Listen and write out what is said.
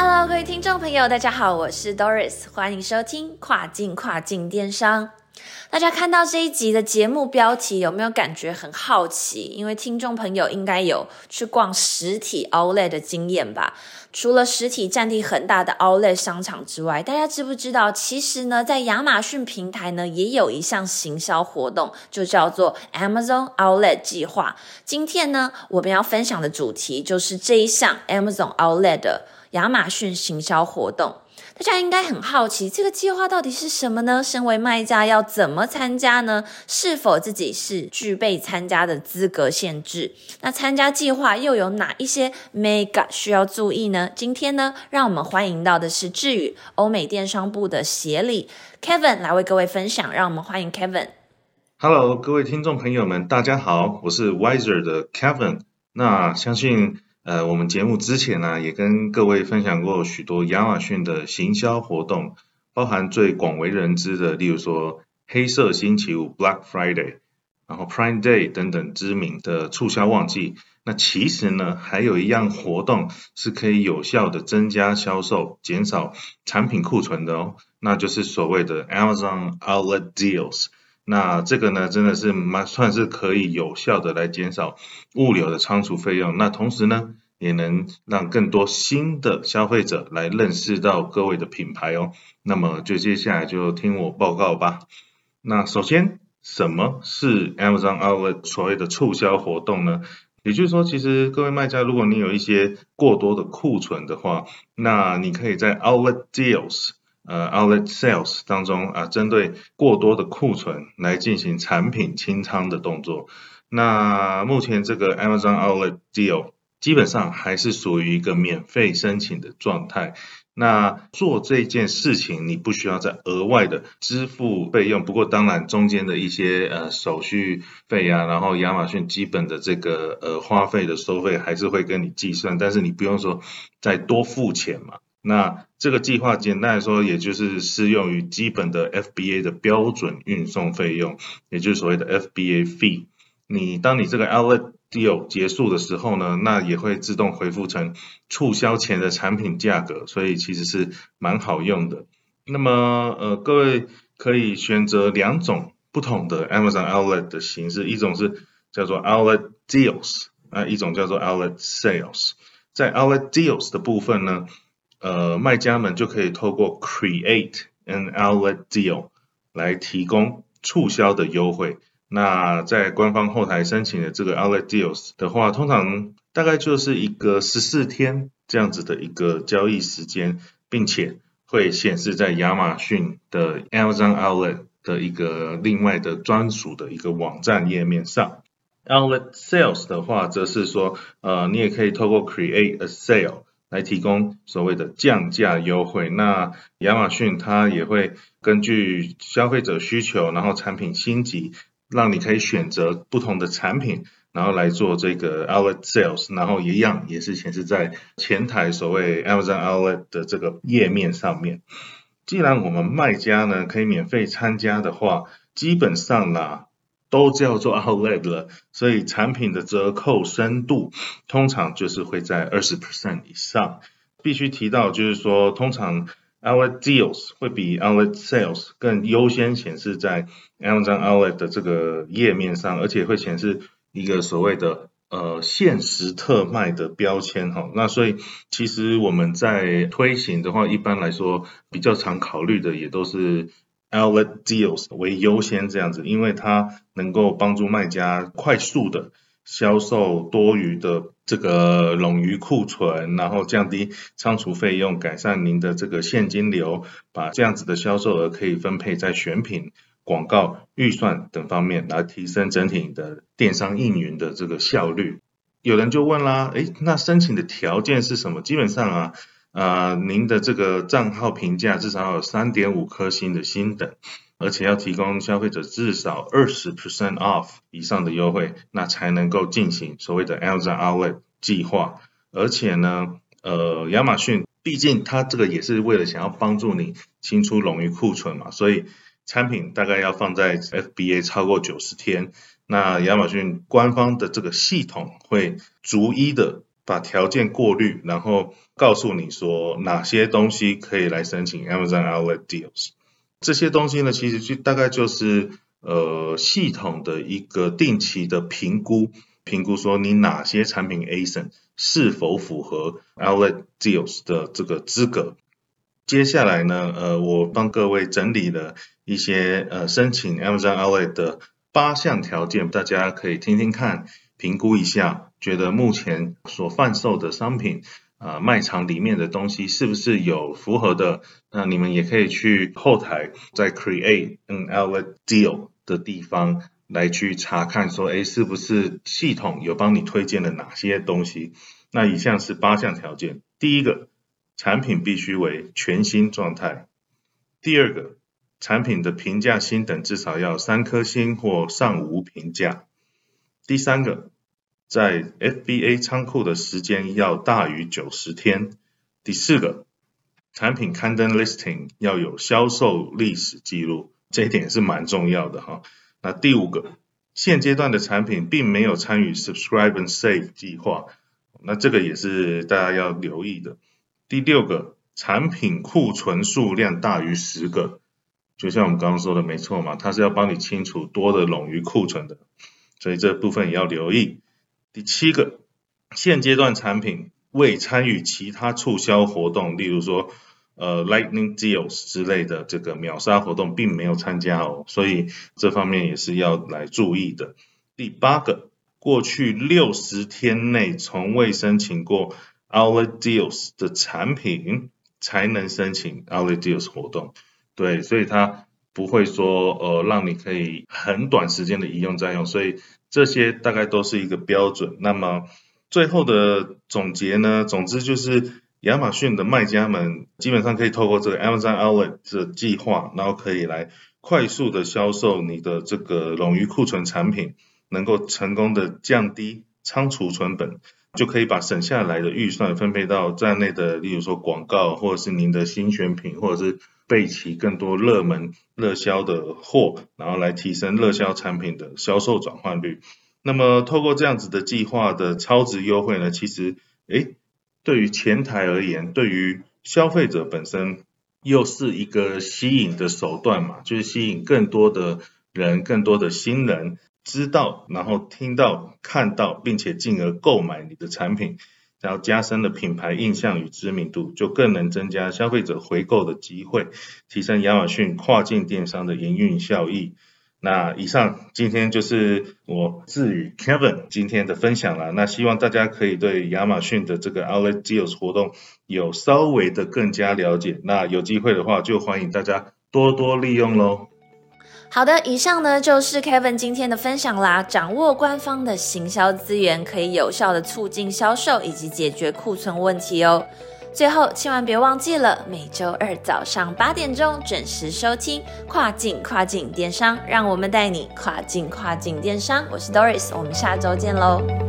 Hello，各位听众朋友，大家好，我是 Doris，欢迎收听跨境跨境电商。大家看到这一集的节目标题，有没有感觉很好奇？因为听众朋友应该有去逛实体 Outlet 的经验吧？除了实体占地很大的 Outlet 商场之外，大家知不知道，其实呢，在亚马逊平台呢，也有一项行销活动，就叫做 Amazon Outlet 计划。今天呢，我们要分享的主题就是这一项 Amazon Outlet 的。亚马逊行销活动，大家应该很好奇，这个计划到底是什么呢？身为卖家要怎么参加呢？是否自己是具备参加的资格限制？那参加计划又有哪一些 mega 需要注意呢？今天呢，让我们欢迎到的是智宇欧美电商部的协理 Kevin 来为各位分享。让我们欢迎 Kevin。Hello，各位听众朋友们，大家好，我是 Wiser 的 Kevin。那相信。呃，我们节目之前呢，也跟各位分享过许多亚马逊的行销活动，包含最广为人知的，例如说黑色星期五 （Black Friday），然后 Prime Day 等等知名的促销旺季。那其实呢，还有一样活动是可以有效的增加销售、减少产品库存的哦，那就是所谓的 Amazon Outlet Deals。那这个呢，真的是蛮算是可以有效的来减少物流的仓储费用。那同时呢，也能让更多新的消费者来认识到各位的品牌哦。那么就接下来就听我报告吧。那首先，什么是 Amazon Outlet 所谓的促销活动呢？也就是说，其实各位卖家，如果你有一些过多的库存的话，那你可以在 Outlet Deals。呃，outlet sales 当中啊，针对过多的库存来进行产品清仓的动作。那目前这个 Amazon Outlet Deal 基本上还是属于一个免费申请的状态。那做这件事情，你不需要再额外的支付费用。不过当然中间的一些呃手续费啊，然后亚马逊基本的这个呃花费的收费还是会跟你计算，但是你不用说再多付钱嘛。那这个计划简单来说，也就是适用于基本的 FBA 的标准运送费用，也就是所谓的 FBA fee。你当你这个 Outlet Deal 结束的时候呢，那也会自动回复成促销前的产品价格，所以其实是蛮好用的。那么呃，各位可以选择两种不同的 Amazon Outlet 的形式，一种是叫做 Outlet Deals，啊，一种叫做 Outlet Sales。在 Outlet Deals 的部分呢。呃，卖家们就可以透过 create an outlet deal 来提供促销的优惠。那在官方后台申请的这个 outlet deals 的话，通常大概就是一个十四天这样子的一个交易时间，并且会显示在亚马逊的 Amazon outlet 的一个另外的专属的一个网站页面上。outlet sales 的话，则是说，呃，你也可以透过 create a sale。来提供所谓的降价优惠，那亚马逊它也会根据消费者需求，然后产品星级，让你可以选择不同的产品，然后来做这个 outlet sales，然后一样也是显示在前台所谓 Amazon outlet 的这个页面上面。既然我们卖家呢可以免费参加的话，基本上呢。都叫做 outlet 了，所以产品的折扣深度通常就是会在二十 percent 以上。必须提到就是说，通常 outlet deals 会比 outlet sales 更优先显示在 Amazon outlet 的这个页面上，而且会显示一个所谓的呃限时特卖的标签哈。那所以其实我们在推行的话，一般来说比较常考虑的也都是。Outlet deals 为优先这样子，因为它能够帮助卖家快速的销售多余的这个冗余库存，然后降低仓储费用，改善您的这个现金流，把这样子的销售额可以分配在选品、广告、预算等方面，来提升整体的电商运营的这个效率。有人就问啦，诶，那申请的条件是什么？基本上啊。呃，您的这个账号评价至少有三点五颗星的星等，而且要提供消费者至少二十 percent off 以上的优惠，那才能够进行所谓的 Amazon Outlet 计划。而且呢，呃，亚马逊毕竟它这个也是为了想要帮助你清出冗余库存嘛，所以产品大概要放在 FBA 超过九十天。那亚马逊官方的这个系统会逐一的把条件过滤，然后告诉你说哪些东西可以来申请 Amazon Outlet Deals。这些东西呢，其实就大概就是呃系统的一个定期的评估，评估说你哪些产品 ASIN 是否符合 Outlet Deals 的这个资格。接下来呢，呃，我帮各位整理了一些呃申请 Amazon Outlet 的。八项条件，大家可以听听看，评估一下，觉得目前所贩售的商品啊，卖场里面的东西是不是有符合的？那你们也可以去后台，在 Create an Outlet Deal 的地方来去查看，说，哎，是不是系统有帮你推荐了哪些东西？那以上是八项条件，第一个，产品必须为全新状态；第二个。产品的评价星等至少要三颗星或上无评价。第三个，在 FBA 仓库的时间要大于九十天。第四个，产品刊登 listing 要有销售历史记录，这一点是蛮重要的哈。那第五个，现阶段的产品并没有参与 subscribe and save 计划，那这个也是大家要留意的。第六个，产品库存数量大于十个。就像我们刚刚说的，没错嘛，它是要帮你清除多的冗余库存的，所以这部分也要留意。第七个，现阶段产品未参与其他促销活动，例如说呃 Lightning Deals 之类的这个秒杀活动，并没有参加哦，所以这方面也是要来注意的。第八个，过去六十天内从未申请过 Outlet Deals 的产品，才能申请 Outlet Deals 活动。对，所以它不会说呃让你可以很短时间的一用再用，所以这些大概都是一个标准。那么最后的总结呢，总之就是亚马逊的卖家们基本上可以透过这个 Amazon Outlet 的计划，然后可以来快速的销售你的这个冗余库存产品，能够成功的降低仓储成本，就可以把省下来的预算分配到站内的，例如说广告或者是您的新选品或者是。备齐更多热门热销的货，然后来提升热销产品的销售转换率。那么，透过这样子的计划的超值优惠呢，其实，诶，对于前台而言，对于消费者本身又是一个吸引的手段嘛，就是吸引更多的人、更多的新人知道，然后听到、看到，并且进而购买你的产品。然后加深了品牌印象与知名度，就更能增加消费者回购的机会，提升亚马逊跨境电商的营运效益。那以上今天就是我自语 Kevin 今天的分享了。那希望大家可以对亚马逊的这个 Outlet Deals 活动有稍微的更加了解。那有机会的话，就欢迎大家多多利用喽。好的，以上呢就是 Kevin 今天的分享啦。掌握官方的行销资源，可以有效的促进销售以及解决库存问题哦。最后，千万别忘记了每周二早上八点钟准时收听跨境跨境电商，让我们带你跨境跨境电商。我是 Doris，我们下周见喽。